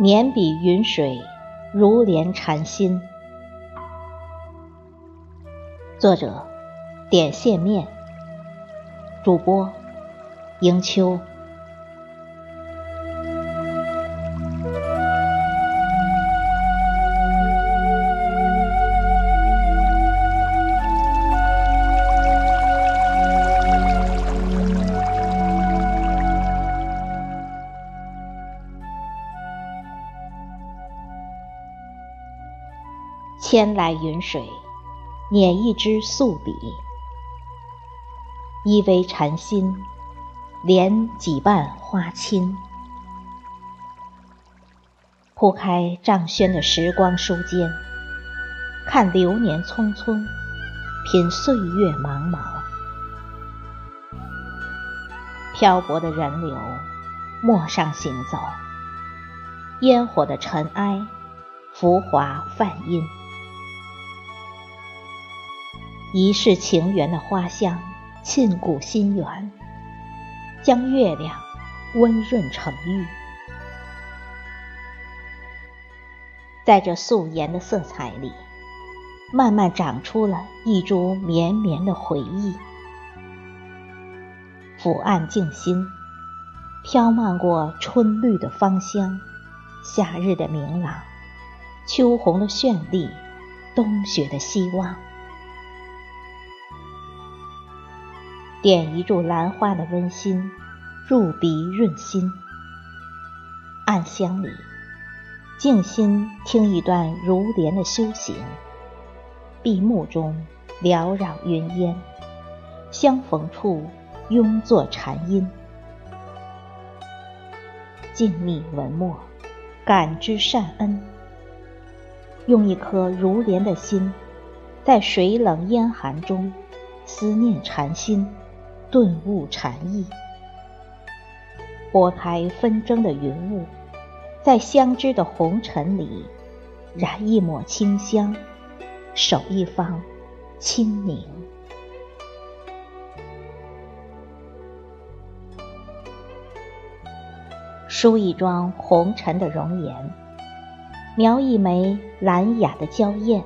年比云水，如莲禅心。作者：点线面。主播：迎秋。千来云水，捻一支素笔，依偎禅心，连几瓣花青。铺开帐轩的时光书笺，看流年匆匆，品岁月茫茫。漂泊的人流，陌上行走，烟火的尘埃，浮华泛阴。一世情缘的花香，沁骨心源，将月亮温润成玉。在这素颜的色彩里，慢慢长出了一株绵绵的回忆。抚案静心，飘漫过春绿的芳香，夏日的明朗，秋红的绚丽，冬雪的希望。点一柱兰花的温馨，入鼻润心。暗香里，静心听一段如莲的修行。闭目中，缭绕云烟，相逢处拥作禅音。静谧文墨，感知善恩。用一颗如莲的心，在水冷烟寒中，思念禅心。顿悟禅意，拨开纷争的云雾，在相知的红尘里，燃一抹清香，守一方清明。梳一桩红尘的容颜，描一枚兰雅的娇艳，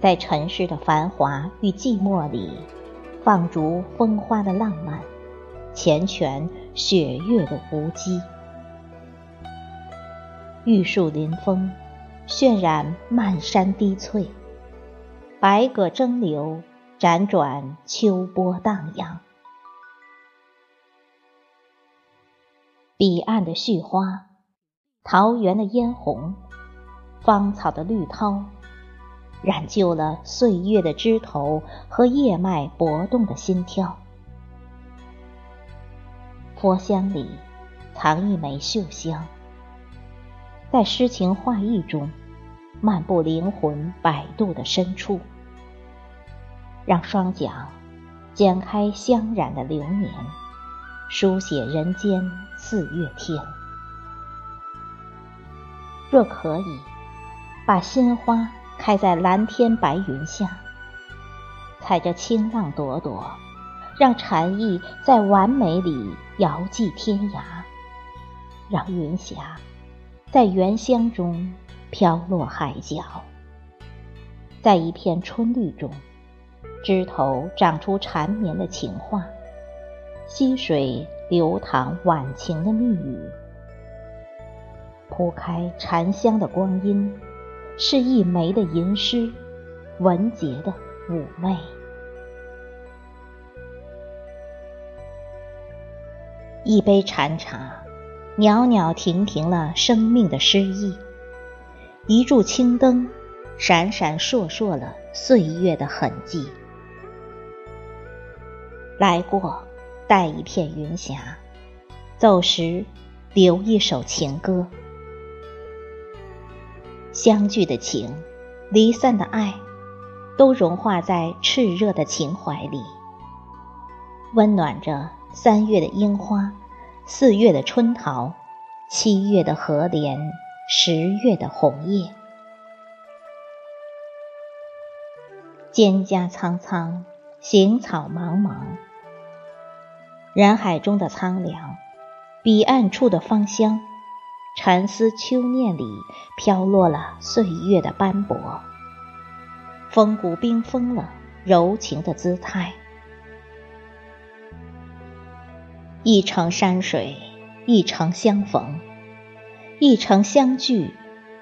在尘世的繁华与寂寞里。放逐风花的浪漫，缱绻雪月的无羁。玉树临风，渲染漫山低翠；百舸争流，辗转秋波荡漾。彼岸的絮花，桃源的嫣红，芳草的绿涛。染就了岁月的枝头和叶脉搏动的心跳。佛香里藏一枚绣香，在诗情画意中漫步灵魂摆渡的深处，让双桨剪开香染的流年，书写人间四月天。若可以，把鲜花。开在蓝天白云下，踩着清浪朵朵，让禅意在完美里遥寄天涯，让云霞在原乡中飘落海角，在一片春绿中，枝头长出缠绵的情话，溪水流淌晚晴的蜜语，铺开禅香的光阴。是一枚的吟诗，文洁的妩媚。一杯禅茶，袅袅婷婷了生命的诗意；一柱青灯，闪闪烁烁了岁月的痕迹。来过，带一片云霞；走时，留一首情歌。相聚的情，离散的爱，都融化在炽热的情怀里，温暖着三月的樱花，四月的春桃，七月的荷莲，十月的红叶。蒹葭苍苍，行草茫茫，人海中的苍凉，彼岸处的芳香。禅思秋念里飘落了岁月的斑驳，风骨冰封了柔情的姿态。一程山水，一程相逢，一程相聚，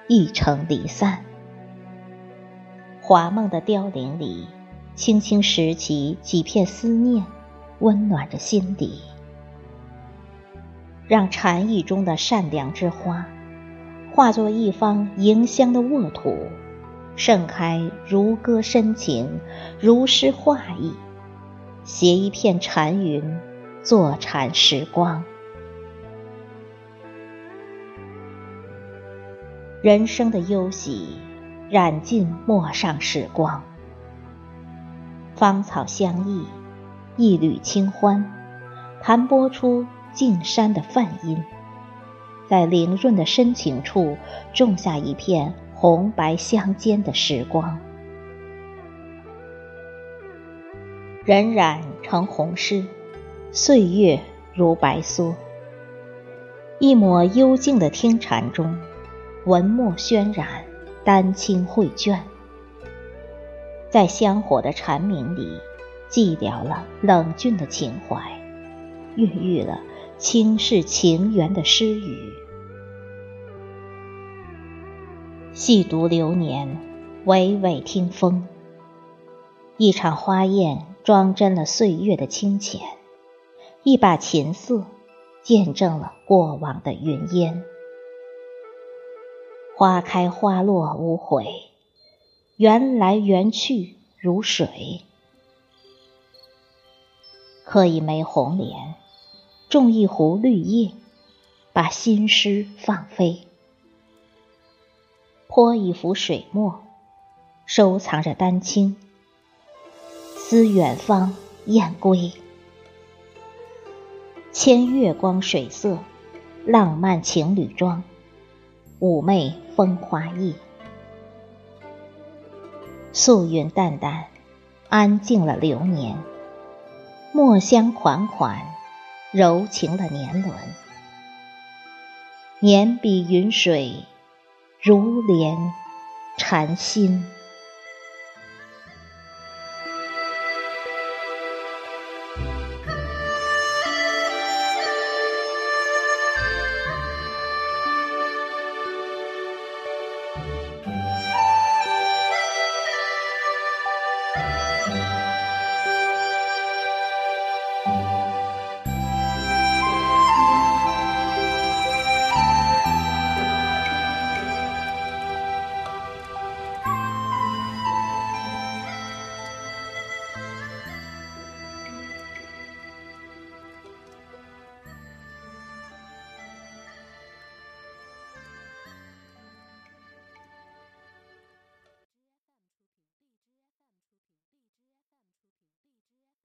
一程离散。华梦的凋零里，轻轻拾起几片思念，温暖着心底。让禅意中的善良之花，化作一方迎香的沃土，盛开如歌深情，如诗画意，携一片禅云。坐禅时光，人生的忧喜染尽陌上时光。芳草相忆，一缕清欢，弹拨出静山的梵音，在灵润的深情处种下一片红白相间的时光。荏苒成红湿。岁月如白梭，一抹幽静的听禅中，文墨渲染，丹青绘卷，在香火的蝉鸣里，寂寥了冷峻的情怀，孕育了轻视情缘的诗语。细读流年，娓娓听风，一场花宴，装帧了岁月的清浅。一把琴瑟，见证了过往的云烟。花开花落无悔，缘来缘去如水。刻一枚红莲，种一壶绿叶，把心诗放飞。泼一幅水墨，收藏着丹青。思远方雁归。牵月光水色，浪漫情侣装，妩媚风花意。素云淡淡，安静了流年；墨香款款，柔情的年轮。年比云水，如莲禅心。